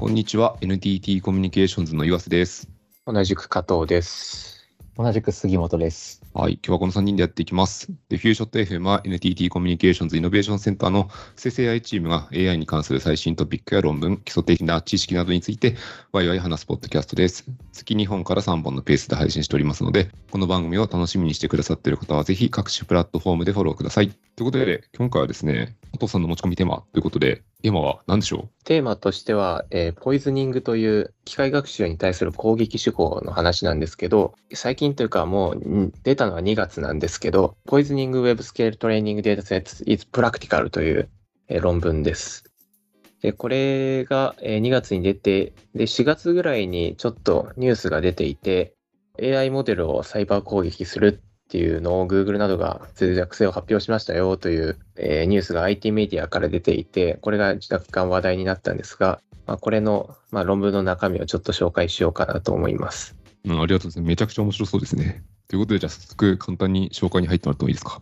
こんにちは。NTT コミュニケーションズの岩瀬です。同じく加藤です。同じく杉本です。はい。今日はこの3人でやっていきます。でフューショット FM は NTT コミュニケーションズイノベーションセンターの生成 AI チームが AI に関する最新トピックや論文基礎的な知識などについてワイワイ話すポッドキャストです。月2本から3本のペースで配信しておりますのでこの番組を楽しみにしてくださっている方はぜひ各種プラットフォームでフォローください。ということで今回はですね加藤さんの持ち込みテーマということでテーマは何でしょテーマとしては、えーポイズニングという機械学習に対する攻撃手法の話なんですけど、最近というかもう出たのは2月なんですけど、ポイズニング Web Scale Training Dataset is Practical という、えー論文です。で、これが、えー2月に出て、で、4月ぐらいにちょっとニュースが出ていて、AI モデルをサイバー攻撃するっていうのを Google などが脆弱性を発表しましたよという、えーニュースが IT メディアから出ていて、これが若干話題になったんですが、まあ、これの、まあ、論文の中身をちょっと紹介しようかなと思います。う、うん、ありがとうございます。めちゃくちゃ面白そうですね。ということでじゃあ早速簡単に紹介に入ってもらってもいいですか？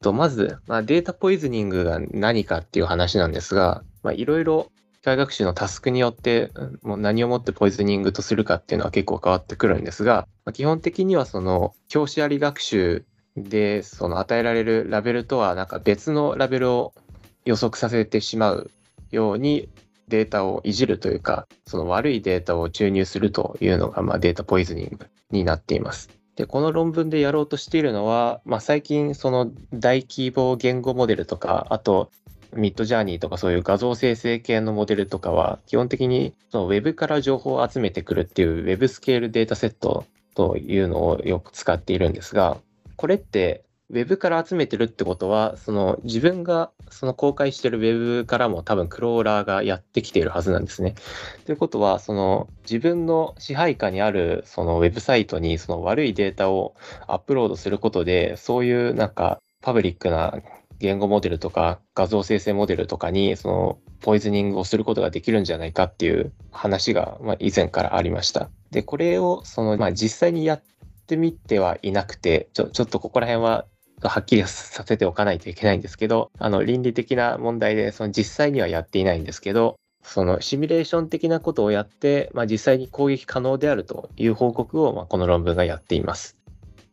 とまず、まあ、データポイズニングが何かっていう話なんですが、まあ、いろいろ機械学習のタスクによってもう何をもってポイズニングとするかっていうのは結構変わってくるんですが、まあ基本的にはその教師あり学習でその与えられるラベルとはなんか別のラベルを予測させてしまうようにデータをいじるというかその悪いデータを注入するというのがまあデータポイズニングになっています。で、この論文でやろうとしているのは、まあ、最近その大規模言語モデルとか、あとミッドジャーニーとかそういう画像生成系のモデルとかは、基本的にそのウェブから情報を集めてくるっていうウェブスケールデータセットというのをよく使っているんですが、これってウェブから集めてるってことは、その自分がその公開してるウェブからも多分クローラーがやってきているはずなんですね。ということは、その自分の支配下にあるそのウェブサイトにその悪いデータをアップロードすることで、そういうなんかパブリックな言語モデルとか画像生成モデルとかにそのポイズニングをすることができるんじゃないかっていう話がまあ以前からありました。で、これをそのまあ実際にやってみてはいなくて、ちょちょっとここら辺ははっきりさせておかないといけないんですけど、あの倫理的な問題でその実際にはやっていないんですけど、そのシミュレーション的なことをやって、まあ、実際に攻撃可能であるという報告を、まあ、この論文がやっています。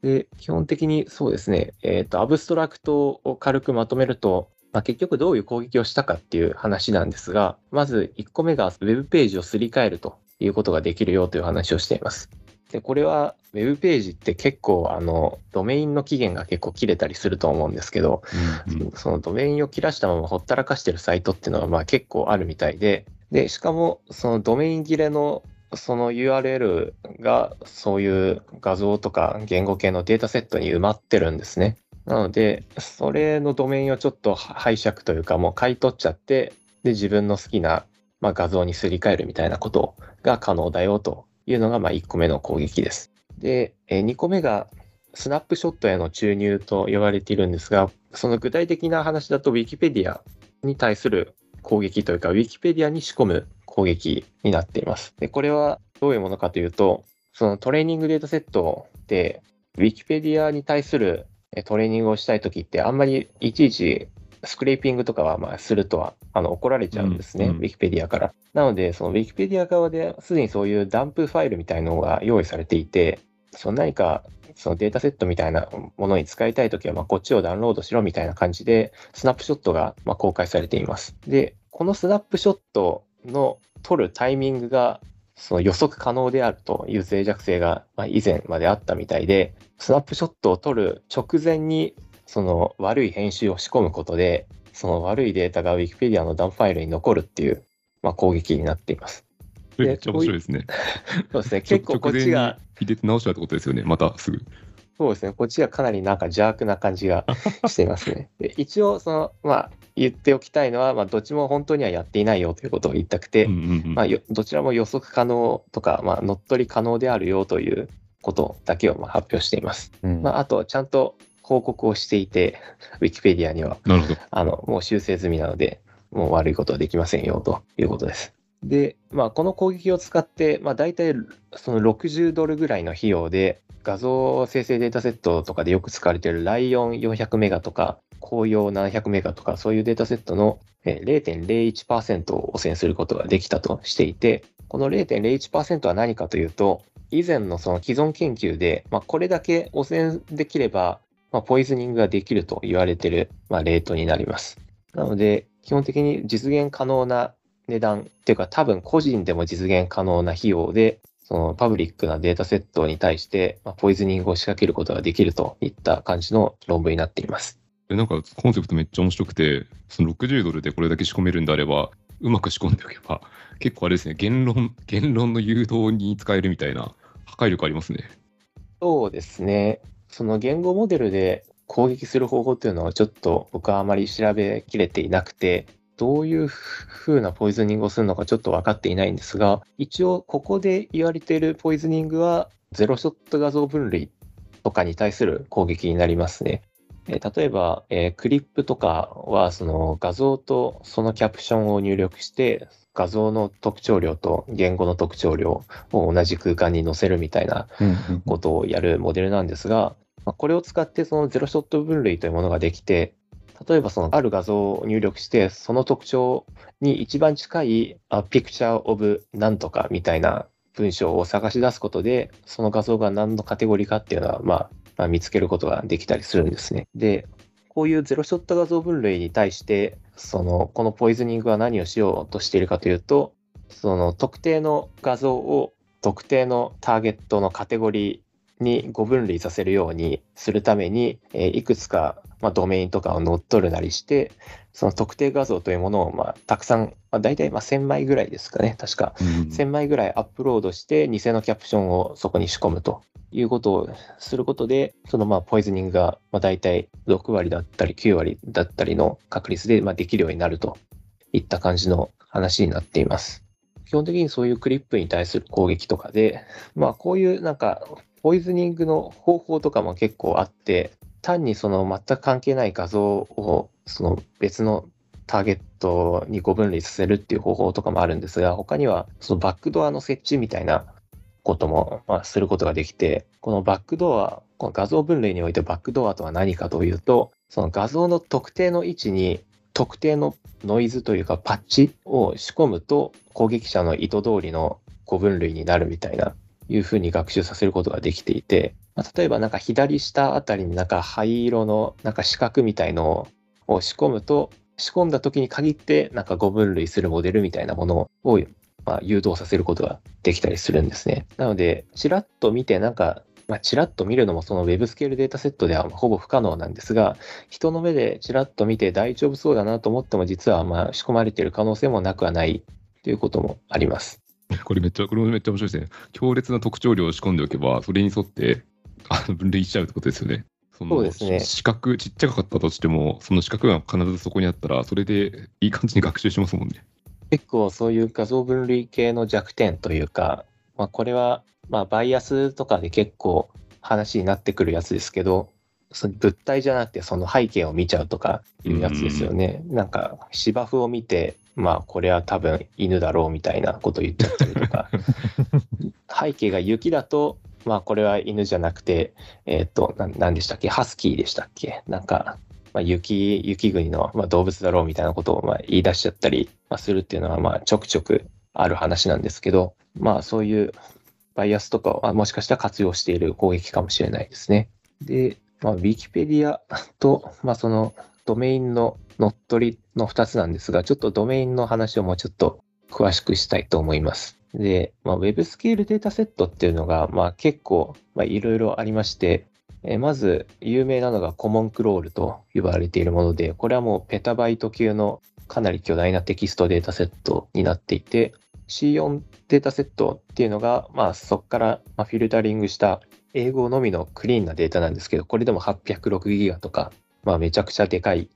で、基本的にそうですね、えっ、と、アブストラクトを軽くまとめると、まあ、結局どういう攻撃をしたかっていう話なんですが、まず1個目がウェブページをすり替えるということができるよという話をしています。で、これはウェブページって結構あの、ドメインの期限が結構切れたりすると思うんですけど、うんうんそのドメインを切らしたままほったらかしてるサイトっていうのはまあ結構あるみたいで、で、しかもそのドメイン切れのその URL がそういう画像とか言語系のデータセットに埋まってるんですね。なので、それのドメインをちょっと拝借というかもう買い取っちゃって、で、自分の好きな、まあ、画像にすり替えるみたいなことが可能だよというのがまあ1個目の攻撃です。で、2個目がスナップショットへの注入と呼ばれているんですが、その具体的な話だと Wikipedia に対する攻撃というか Wikipedia に仕込む攻撃になっています。で、これはどういうものかというと、そのトレーニングデータセットで Wikipedia に対するえトレーニングをしたいときってあんまりいちいちスクレーピングとかはまあするとはあの怒られちゃうんですね、うんうん Wikipedia から。なので、その Wikipedia 側ですでにそういうダンプファイルみたいのが用意されていて、その何かそのデータセットみたいなものに使いたいときは、まあこっちをダウンロードしろみたいな感じで、スナップショットがまあ公開されています。で、このスナップショットの撮るタイミングがその予測可能であるという脆弱性がまあ以前まであったみたいで、スナップショットを撮る直前にその悪い編集を仕込むことで、その悪いデータが Wikipedia のダンファイルに残るっていう、まあ、攻撃になっています。めっちゃ面白いですね。そうですね、結構こっちが、入れて直したってことですよね、またすぐ。そうですね、こっちがかなりなんか邪悪な感じが していますね。で一応、その、まあ、言っておきたいのは、まあ、どっちも本当にはやっていないよということを言いたくて、うんうんうんまどちらも予測可能とか、まあ、乗っ取り可能であるよということだけをまあ発表しています。うんまあ、あと、ちゃんと報告をしていて、Wikipedia には、なるほど。あの、もう修正済みなので、もう悪いことはできませんよということです。で、まあ、この攻撃を使って、まあ、大体その60ドルぐらいの費用で、画像生成データセットとかでよく使われているライオン400メガとか、公用700メガとかそういうデータセットの0.01%を汚染することができたとしていて、この0.01%は何かというと、以前のその既存研究で、まあ、これだけ汚染できれば、まあ、ポイズニングができると言われている、まあ、レートになります。なので、基本的に実現可能な値段っていうか、多分個人でも実現可能な費用で、そのパブリックなデータセットに対して、まあ、ポイズニングを仕掛けることができるといった感じの論文になっています。なんかコンセプトめっちゃ面白くて、その60ドルでこれだけ仕込めるんであれば、うまく仕込んでおけば、結構あれですね、言論、言論の誘導に使えるみたいな破壊力ありますね。そうですね。その言語モデルで攻撃する方法っていうのはちょっと僕はあまり調べきれていなくて、どういう風なポイズニングをするのかちょっと分かっていないんですが、一応ここで言われているポイズニングはゼロショット画像分類とかに対する攻撃になりますね。え例えば、えー、クリップとかはその画像とそのキャプションを入力して画像の特徴量と言語の特徴量を同じ空間に載せるみたいなことをやるモデルなんですが、まこれを使ってそのゼロショット分類というものができて例えばそのある画像を入力してその特徴に一番近いあピクチャーオブなんとかみたいな文章を探し出すことでその画像が何のカテゴリーかっていうのは、まあ、まあ、見つけることができたりするんですね。で、こういうゼロショット画像分類に対して、その、このポイズニングは何をしようとしているかというと、その特定の画像を特定のターゲットのカテゴリーに誤分類させるようにするために、えいくつか、まあ、ドメインとかを乗っ取るなりして、その特定画像というものを、まあ、たくさん、まあ、大体まあ1000枚ぐらいですかね、確か。1000枚ぐらいアップロードして、偽のキャプションをそこに仕込むということをすることで、そのまあポイズニングがまあ大体6割だったり9割だったりの確率でまあできるようになるといった感じの話になっています。基本的にそういうクリップに対する攻撃とかで、まあこういうなんかポイズニングの方法とかも結構あって、単にその全く関係ない画像をその別のターゲットに誤分類させるっていう方法とかもあるんですが、他にはそのバックドアの設置みたいなことも、ま、することができて、このバックドア、この画像分類においてバックドアとは何かというと、その画像の特定の位置に特定のノイズというかパッチを仕込むと攻撃者の意図通りの誤分類になるみたいないうふうに学習させることができていて、まあ、例えばなんか左下あたりになんか灰色のなんか四角みたいのを仕込むと仕込んだ時に限ってなんか誤分類するモデルみたいなものをまあ、誘導させることができたりするんですね。なので、ちらっと見て、なんか、まあ、ちらっと見るのもその Web スケールデータセットではほぼ不可能なんですが、人の目でちらっと見て大丈夫そうだなと思っても、実はまあ仕込まれている可能性もなくはないということもあります。これめっちゃ、これもめっちゃ面白いですね。強烈な特徴量を仕込んでおけば、それに沿ってあの分類しちゃうってことですよね。そそうですね。四角、ちっちゃかったとしても、その四角が必ずそこにあったら、それでいい感じに学習しますもんね。結構そういう画像分類系の弱点というか、まあ、これはまあバイアスとかで結構話になってくるやつですけど、その物体じゃなくてその背景を見ちゃうとかいうやつですよね。んなんか芝生を見て、まあこれは多分犬だろうみたいなこと言っちゃったりとか、背景が雪だと、まあこれは犬じゃなくて、えっ、ー、と、何でしたっけ？ハスキーでしたっけ？なんかまあ、雪、雪国の、まあ、動物だろうみたいなことをまあ言い出しちゃったり、まあ、するっていうのはまあちょくちょくある話なんですけど、まあそういうバイアスとかをもしかしたら活用している攻撃かもしれないですね。で、まあ、ウィキペディアと、まあ、そのドメインの乗っ取りの2つなんですが、ちょっとドメインの話をもうちょっと詳しくしたいと思います。で、まあ、ウェブスケールデータセットっていうのが、まあ、結構いろいろありまして、えまず有名なのがコモンクロールと呼ばれているもので、これはもうペタバイト級のかなり巨大なテキストデータセットになっていて、C4 データセットっていうのが、まあ、そこからフィルタリングした英語のみのクリーンなデータなんですけど、これでも806ギガとか、まあ、めちゃくちゃでかい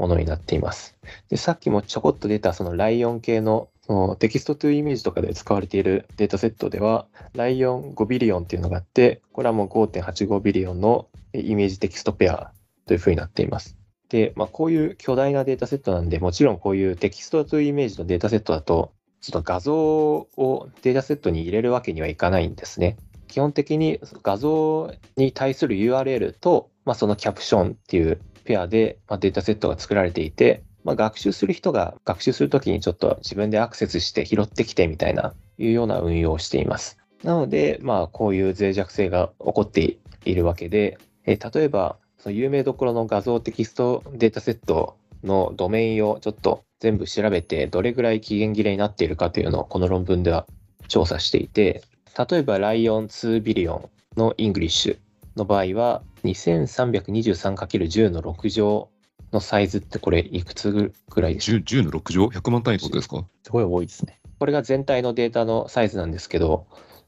ものになっています。でさっきもちょこっと出たその LAION 系のその text to image とかで使われているデータセットでは、 LAION 5 billion っていうのがあって、これはもう5.85 billion の image text pair というふうになっています。で、まあ、こういう巨大なデータセットなんで、もちろんこういう text to image のデータセットだと、ちょっと画像をデータセットに入れるわけにはいかないんですね。基本的に画像に対する URL と、まあ、そのキャプションっていうペアで、ま、データセットが作られていて、まあ、学習する人が学習するときにちょっと自分でアクセスして拾ってきてみたいな、いうような運用をしています。なので、まあ、こういう脆弱性が起こっているわけで、え例えば、その有名どころの画像テキストデータセットのドメインをちょっと全部調べて、どれぐらい期限切れになっているかというのをこの論文では調査していて、例えば LAION 2 billion の English の場合は、2323×10 の6乗のサイズってこれいくつぐらいですか？10, ?10 の6乗 ?100 万単位ってことですか？すごい多いですね。これが全体のデータのサイズなんですけど、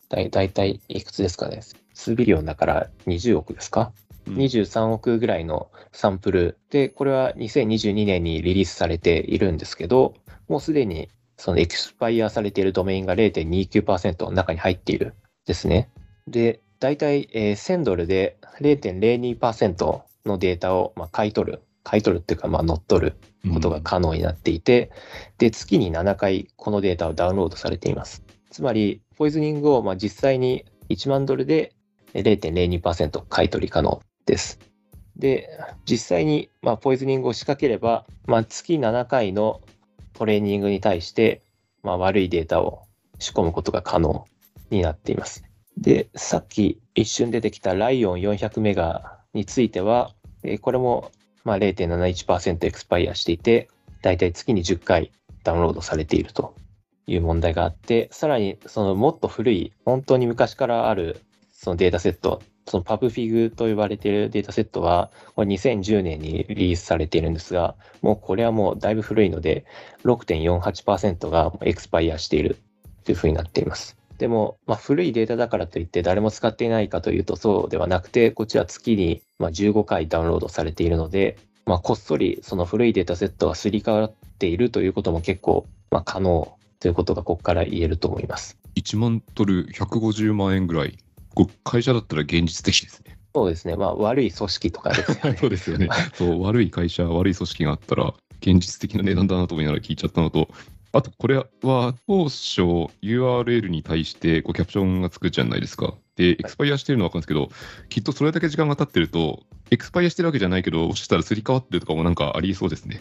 だだいたいいくつですかね？数 billion だから20億ですか、うん、?23 億ぐらいのサンプルで、これは2022年にリリースされているんですけど、もうすでにそのエクスパイアされているドメインが0.29%の中に入っているですね。で、大体、えー、1000ドルで0.02%のデータを、まあ、買い取る、買い取るっていうか、まあ、乗っ取ることが可能になっていて、うん、で、月に7回このデータをダウンロードされています。つまり、ポイズニングを、まあ、実際に1万ドルで0.02%買い取り可能です。で、実際に、まあ、ポイズニングを仕掛ければ、まあ、月7回のトレーニングに対して、まあ、悪いデータを仕込むことが可能になっています。で、さっき一瞬出てきたライオン400メガについては、えこれもまあ0.71%エクスパイアしていて、だいたい月に10回ダウンロードされているという問題があって、さらにそのもっと古い、本当に昔からあるそのデータセット、そのパブフィグと呼ばれているデータセットは、これ2010年にリリースされているんですが、もうこれはもうだいぶ古いので、6.48%がエクスパイアしているというふうになっています。でも、まあ、古いデータだからといって誰も使っていないかというとそうではなくて、こちら月にま15回ダウンロードされているので、まあ、こっそりその古いデータセットがすり替わっているということも結構ま可能ということがここから言えると思います。1万ドル150万円ぐらい会社だったら現実的ですね。そうですね。まあ、悪い組織とかですよね。そうですよね。そう、悪い会社、悪い組織があったら、現実的な値段だなと思いながら聞いちゃったのと、あと、これは当初 URL に対してこうキャプションがつくじゃないですか。で、エクスパイアしてるのは分かるんですけど、きっとそれだけ時間が経ってると、エクスパイアしてるわけじゃないけど、もしかしたらすり替わってるとかもなんかありそうですね。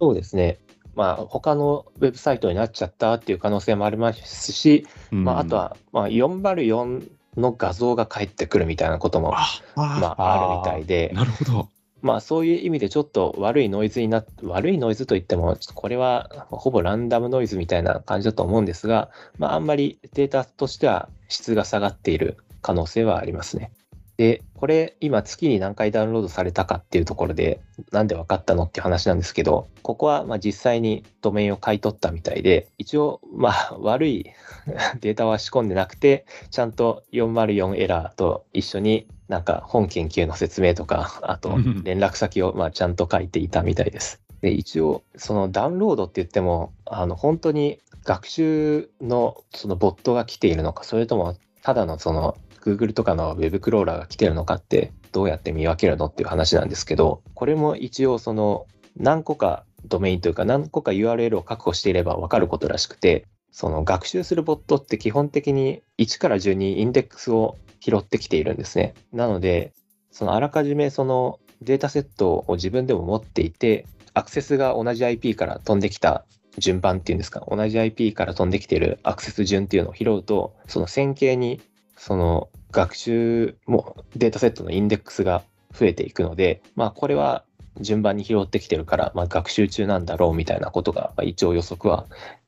そうですね。まあ、他のウェブサイトになっちゃったっていう可能性もありますし、うん、まあ、あとは、まあ、404の画像が返ってくるみたいなこともまあ、あるみたいで、なるほど。まあそういう意味でちょっと悪いノイズになっ悪いノイズといっても、これはほぼランダムノイズみたいな感じだと思うんですが、まああんまりデータとしては質が下がっている可能性はありますね。で、これ今月に何回ダウンロードされたかっていうところで、なんで分かったのっていう話なんですけど、ここはま実際にドメインを買い取ったみたいで、一応まあ 悪い データは仕込んでなくて、ちゃんと404エラーと一緒になんか本研究の説明とか、あと連絡先をまちゃんと書いていたみたいです。で、一応そのダウンロードって言っても、あの本当に学習のそのボットが来ているのか、それともただのその Google とかの Web クローラーが来てるのかってどうやって見分けるのっていう話なんですけど、これも一応その何個かドメインというか何個か URL を確保していれば分かることらしくて、その学習するボットって基本的に1から順にインデックスを拾ってきているんですね。なので、そのあらかじめそのデータセットを自分でも持っていて、アクセスが同じ IP から飛んできた順番っていうんですか、同じ IP から飛んできているアクセス順っていうのを拾うと、その線形にその学習もデータセットのインデックスが増えていくので、まあ、これは順番に拾ってきてるから、まあ、学習中なんだろうみたいなことが、まあ、一応予測は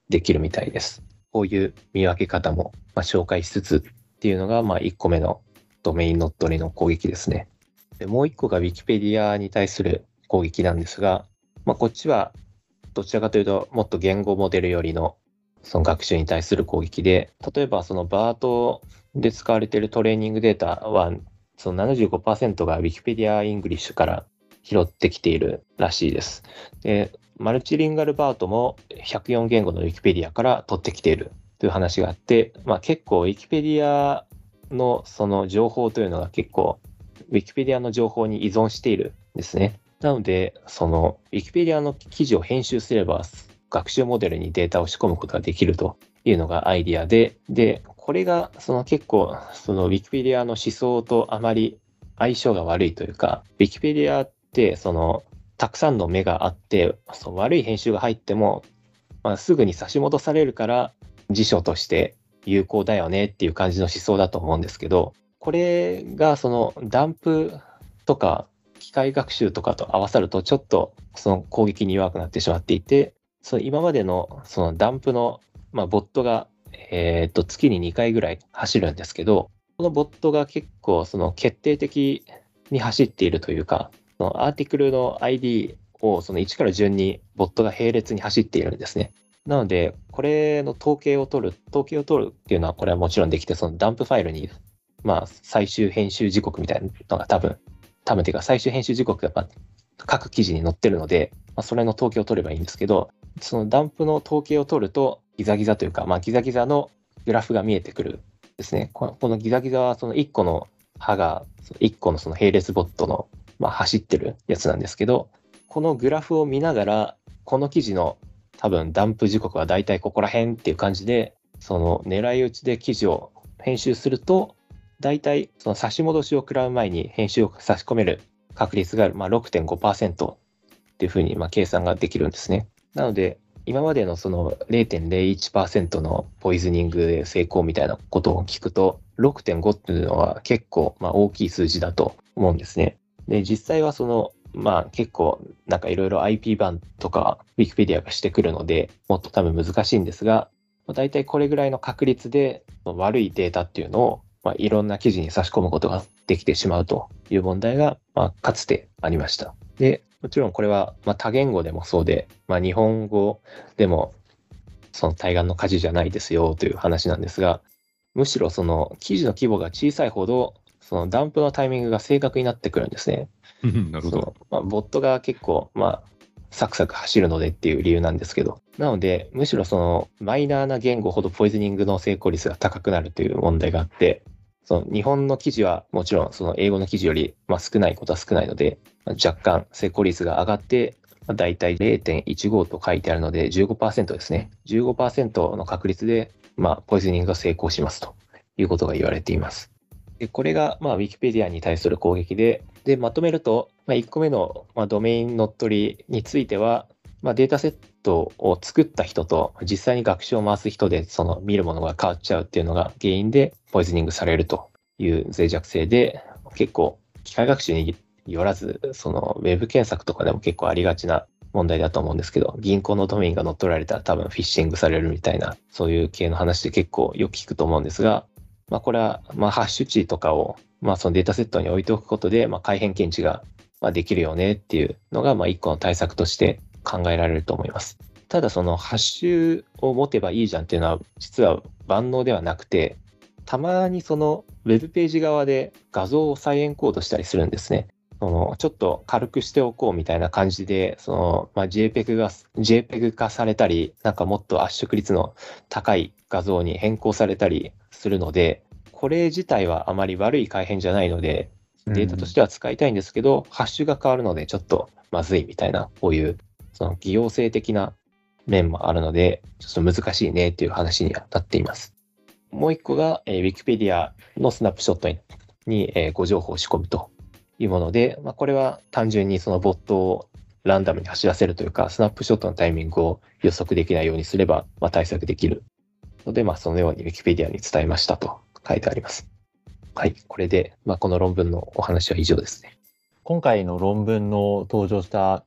できるみたいです。こういう見分け方も、まあ、紹介しつつっていうのが、まあ、1個目のドメイン乗っ取りの攻撃ですね。でもう1個が Wikipedia に対する攻撃なんですが、まあ、こっちはどちらかというともっと言語モデルよりのその学習に対する攻撃で、例えばその BART で使われているトレーニングデータは、その75%が Wikipedia English から拾ってきているらしいです。で、マルチリンガルバートも104言語の Wikipedia から取ってきているという話があって、まあ、結構 Wikipedia のその情報というのが結構 Wikipedia の情報に依存しているんですね。なので、その Wikipedia の記事を編集すれば学習モデルにデータを仕込むことができるというのがアイディアで、で、これがその結構その Wikipedia の思想とあまり相性が悪いというか、Wikipedia ってそのたくさんの目があってその悪い編集が入っても、まあ、すぐに差し戻されるから辞書として有効だよねっていう感じの思想だと思うんですけどこれがそのダンプとか機械学習とかと合わさるとちょっとその攻撃に弱くなってしまっていてその今までのそのダンプの、まあ、ボットが、えー、と月に2回ぐらい走るんですけどこのボットが結構その決定的に走っているというかそのアーティクルの ID をその1から順にボットが並列に走っているんですね。なので、これの統計を取る、統計を取るっていうのは、これはもちろんできて、そのダンプファイルに、まあ、最終編集時刻みたいなのが多分、多分ていうか、最終編集時刻が各記事に載ってるので、まあ、それの統計を取ればいいんですけど、そのダンプの統計を取ると、ギザギザというか、まあ、ギザギザのグラフが見えてくるですね。このギザギザは、その1個の刃が、1個のその並列ボットの、まあ、走ってるやつなんですけど、このグラフを見ながら、この記事の多分ダンプ時刻はだいたいここら辺っていう感じで、その狙い撃ちで記事を編集すると、大体その差し戻しを食らう前に編集を差し込める確率がまあ6.5%っていうふうにまあ計算ができるんですね。なので、今までのその0.01%のポイズニングで成功みたいなことを聞くと、6.5っていうのは結構まあ大きい数字だと思うんですね。で、実際はそのまあ結構なんかいろいろ IP 版とか Wikipedia がしてくるのでもっと多分難しいんですが、大体これぐらいの確率で悪いデータっていうのを、まあ、いろんな記事に差し込むことができてしまうという問題が、まあ、かつてありました。で、もちろんこれは、まあ、多言語でもそうで、まあ、日本語でもその対岸の火事じゃないですよという話なんですが、むしろその記事の規模が小さいほど、そのダンプのタイミングが正確になってくるんですね。なるほど。まあ、ボットが結構、まあ、サクサク走るのでっていう理由なんですけど、なので、むしろそのマイナーな言語ほどポイズニングの成功率が高くなるという問題があって、その日本の記事はもちろんその英語の記事よりまあ少ないことは少ないので、若干成功率が上がって、まあ、大体0.15と書いてあるので15%ですね。15%の確率で、まあ、ポイズニングが成功しますということが言われています。でこれが、まあ、Wikipedia に対する攻撃で、で、まとめると、まあ、1個目の、まあ、ドメイン乗っ取りについては、まあ、データセットを作った人と実際に学習を回す人でその見るものが変わっちゃうっていうのが原因でポイズニングされるという脆弱性で結構機械学習によらずそのウェブ検索とかでも結構ありがちな問題だと思うんですけど銀行のドメインが乗っ取られたら多分フィッシングされるみたいなそういう系の話で結構よく聞くと思うんですがまあ、これは、ま、ハッシュ値とかを、まあ、そのデータセットに置いておくことで、ま、改変検知が、ま、できるよねっていうのが、まあ、一個の対策として考えられると思います。ただ、そのハッシュを持てばいいじゃんっていうのは、実は万能ではなくて、たまにそのウェブページ側で画像を再エンコードしたりするんですね。そのちょっと軽くしておこうみたいな感じで、そのまあ、JPEG が JPEG 化されたり、なんかもっと圧縮率の高い画像に変更されたりするので、これ自体はあまり悪い改変じゃないので、データとしては使いたいんですけど、うん、ハッシュが変わるのでちょっとまずいみたいな、こういうその偽用性的な面もあるので、ちょっと難しいねっていう話にはなっています。もう一個が、えー、Wikipedia のスナップショットにに、えー、ご情報を仕込むというもので、まあ、これは単純にそのボットをランダムに走らせるというか、スナップショットのタイミングを予測できないようにすれば、まあ、対策できるので、まあ、そのように Wikipedia に伝えましたと書いてあります。はい、これで、まあ、この論文のお話は以上ですね。今回の論文の登場した、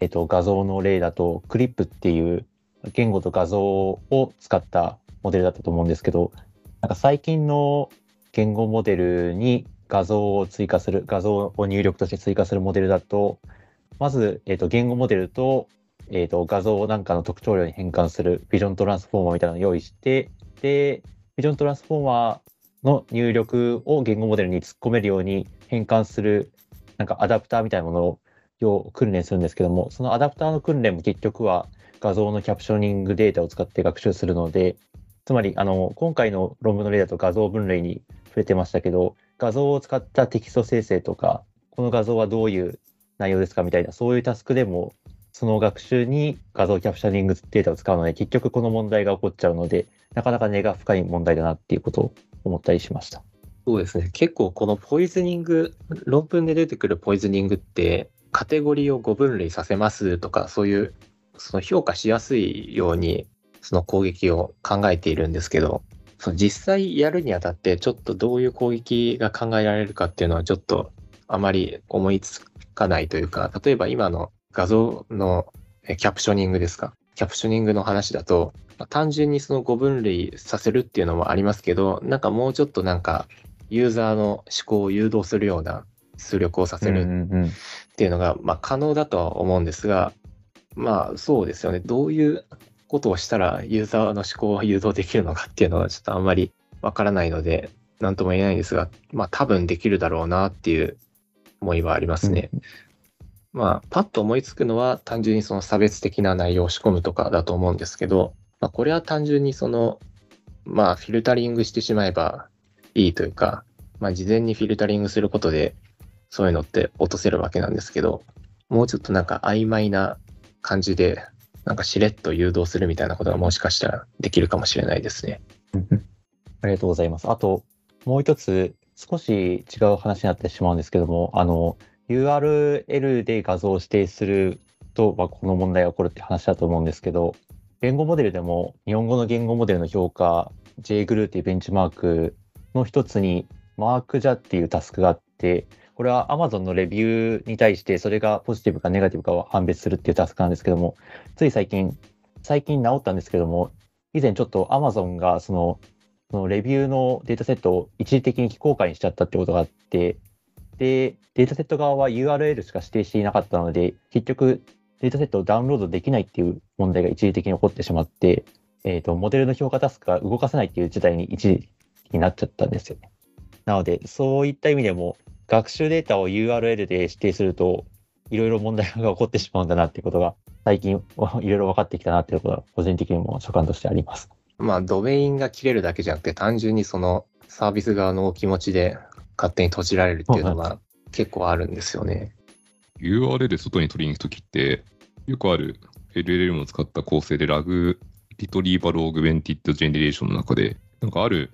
えーと、画像の例だと、クリップっていう言語と画像を使ったモデルだったと思うんですけど、なんか最近の言語モデルに画像を追加する、画像を入力として追加するモデルだと、まず、えーと、言語モデルと,、えーと、画像なんかの特徴量に変換するビジョントランスフォーマーみたいなのを用意して、で、ビジョントランスフォーマーの入力を言語モデルに突っ込めるように変換する、なんかアダプターみたいなものを訓練するんですけども、そのアダプターの訓練も結局は画像のキャプショニングデータを使って学習するので、つまりあの今回の論文の例だと画像分類に触れてましたけど、画像を使ったテキスト生成とか、この画像はどういう内容ですかみたいな、そういうタスクでも、その学習に画像キャプシャニングデータを使うので、結局この問題が起こっちゃうので、なかなか根が深い問題だなっていうことを思ったりしました。そうですね。結構このポイズニング、論文で出てくるポイズニングって、カテゴリーを5分類させますとか、そういう、その評価しやすいように、その攻撃を考えているんですけど、その実際やるにあたって、ちょっとどういう攻撃が考えられるかっていうのは、ちょっとあまり思いつかないというか、例えば今の画像のキャプショニングですか？キャプショニングの話だと、単純にその5分類させるっていうのもありますけど、なんかもうちょっとなんか、ユーザーの思考を誘導するような出力をさせるっていうのが、まあ、可能だとは思うんですが、まあそうですよね。どういうことをしたらユーザーの思考を誘導できるのかっていうのはちょっとあんまりわからないので、なんとも言えないんですが、まあ多分できるだろうなっていう思いはありますね。うん、まあ、パッと思いつくのは単純にその差別的な内容を仕込むとかだと思うんですけど、まあ、これは単純にその、まあ、フィルタリングしてしまえばいいというか、まあ、事前にフィルタリングすることで、そういうのって落とせるわけなんですけど、もうちょっとなんか曖昧な感じで、なんかしれっと誘導するみたいなことがもしかしたらできるかもしれないですね。ありがとうございます。あと、もう一つ、少し違う話になってしまうんですけども、あの、URL で画像を指定すると、まあ、この問題が起こるって話だと思うんですけど、言語モデルでも日本語の言語モデルの評価、JGRU っていうベンチマークの一つに、マークジャっていうタスクがあって、これは Amazon のレビューに対してそれがポジティブかネガティブかを判別するっていうタスクなんですけども、つい最近、最近治ったんですけども、以前ちょっと Amazon がそのそのレビューのデータセットを一時的に非公開にしちゃったってことがあって、で、データセット側は URL しか指定していなかったので、結局データセットをダウンロードできないっていう問題が一時的に起こってしまって、えっ、ー、と、モデルの評価タスクが動かせないっていう事態に一時になっちゃったんですよね。なので、そういった意味でも、学習データを URL で指定すると、いろいろ問題が起こってしまうんだなっていうことが、最近 いろいろ分かってきたなっていうことが、個人的にも所感としてあります。まあ、ドメインが切れるだけじゃなくて、単純にそのサービス側のお気持ちで勝手に閉じられるっていうのが結構あるんですよね。URL 外に取りに行くときって、よくある LLM を使った構成でラグリトリーバルオグベンティッドジェネレーションの中で、なんかある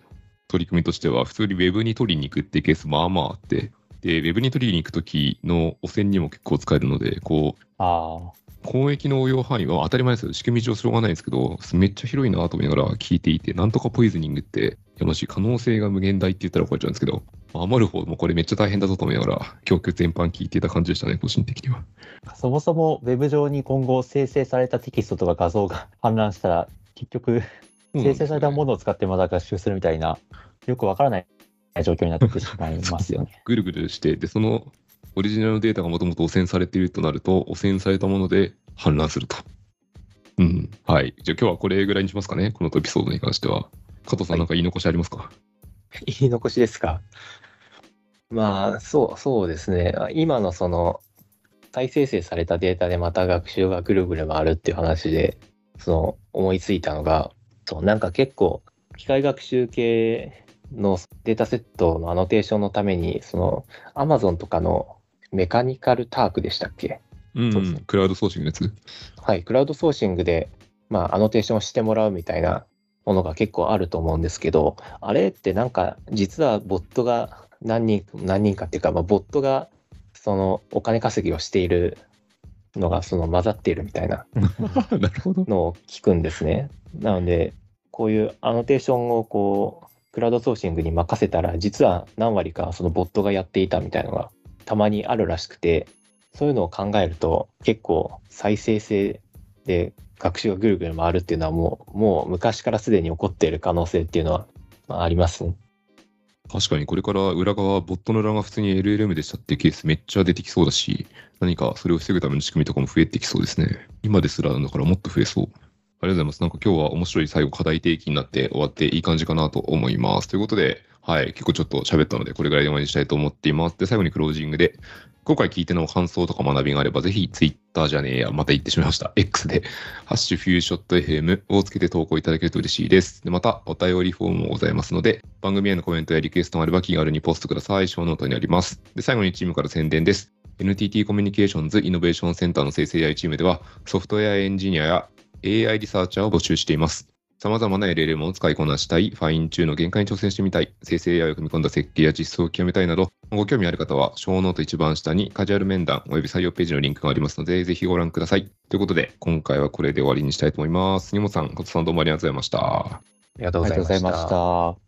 取り組みとしては、普通に Web に取りに行くってケースまあまああって、で、Web に取りに行くときの汚染にも結構使えるので、こう、あ公益の応用範囲は当たり前ですよ。仕組み上しょうがないんですけど、めっちゃ広いなと思いながら聞いていて、なんとかポイズニングって、やましい可能性が無限大って言ったら怒られちゃうんですけど、余る方もこれめっちゃ大変だぞと思いながら、供給全般聞いていた感じでしたね、個人的には。そもそもウェブ上に今後生成されたテキストとか画像が氾濫したら、結局、生成されたものを使ってまた学習するみたいな、よくわからない状況になってしまいますよね。ぐるぐるして、で、そのオリジナルのデータがもともと汚染されているとなると、汚染されたもので氾濫すると。うん。はい。じゃあ今日はこれぐらいにしますかね、このエピソードに関しては。加藤さん、なんか言い残しありますか、はい、言い残しですか？まあ、そう、そうですね。今のその、再生成されたデータでまた学習がぐるぐる回るっていう話で、その、思いついたのが、そう、なんか結構、機械学習系のデータセットのアノテーションのために、その、Amazon とかの Mechanical Turk でしたっけ？うん、うん、クラウドソーシングのやつ？はい、クラウドソーシングで、まあ、アノテーションしてもらうみたいなものが結構あると思うんですけど、あれってなんか、実はボットが何人、何人かっていうか、まあ、ボットが、その、お金稼ぎをしているのが、その、混ざっているみたいな のを聞くんですね。なので、こういうアノテーションをこう、クラウドソーシングに任せたら、実は何割かそのボットがやっていたみたいなのがたまにあるらしくて、そういうのを考えると結構再生性で学習がぐるぐる回るっていうのはもうもう昔からすでに起こっている可能性っていうのは、まあ、ありますね。確かにこれから裏側、ボットの裏が普通に LLM でしたっていうケースめっちゃ出てきそうだし、何かそれを防ぐための仕組みとかも増えてきそうですね。今ですらだからもっと増えそう。ありがとうございます。なんか今日は面白い最後課題提起になって終わっていい感じかなと思います。ということで、はい、結構ちょっと喋ったので、これぐらいで終わりにしたいと思っています。で、最後にクロージングで、今回聞いての感想とか学びがあれば、ぜひ Twitter じゃねえや、また言ってしまいました。X で、ハッシュフューショット FM をつけて投稿いただけると嬉しいです。で、また、お便りフォームもございますので、番組へのコメントやリクエストがあれば気軽にポストください。ショーノートにあります。で、最後にチームから宣伝です。NTT コミュニケーションズイノベーションセンターの生成 AI チームでは、ソフトウェアエンジニアや AI リサーチャーを募集しています。様々な LLM を使いこなしたい、ファインチューの限界に挑戦してみたい、生成 AI を組み込んだ設計や実装を極めたいなど、ご興味ある方は、ショーノート一番下にカジュアル面談および採用ページのリンクがありますので、ぜひご覧ください。ということで、今回はこれで終わりにしたいと思います。杉本さん、コツさんどうもありがとうございました。ありがとうございまし。た。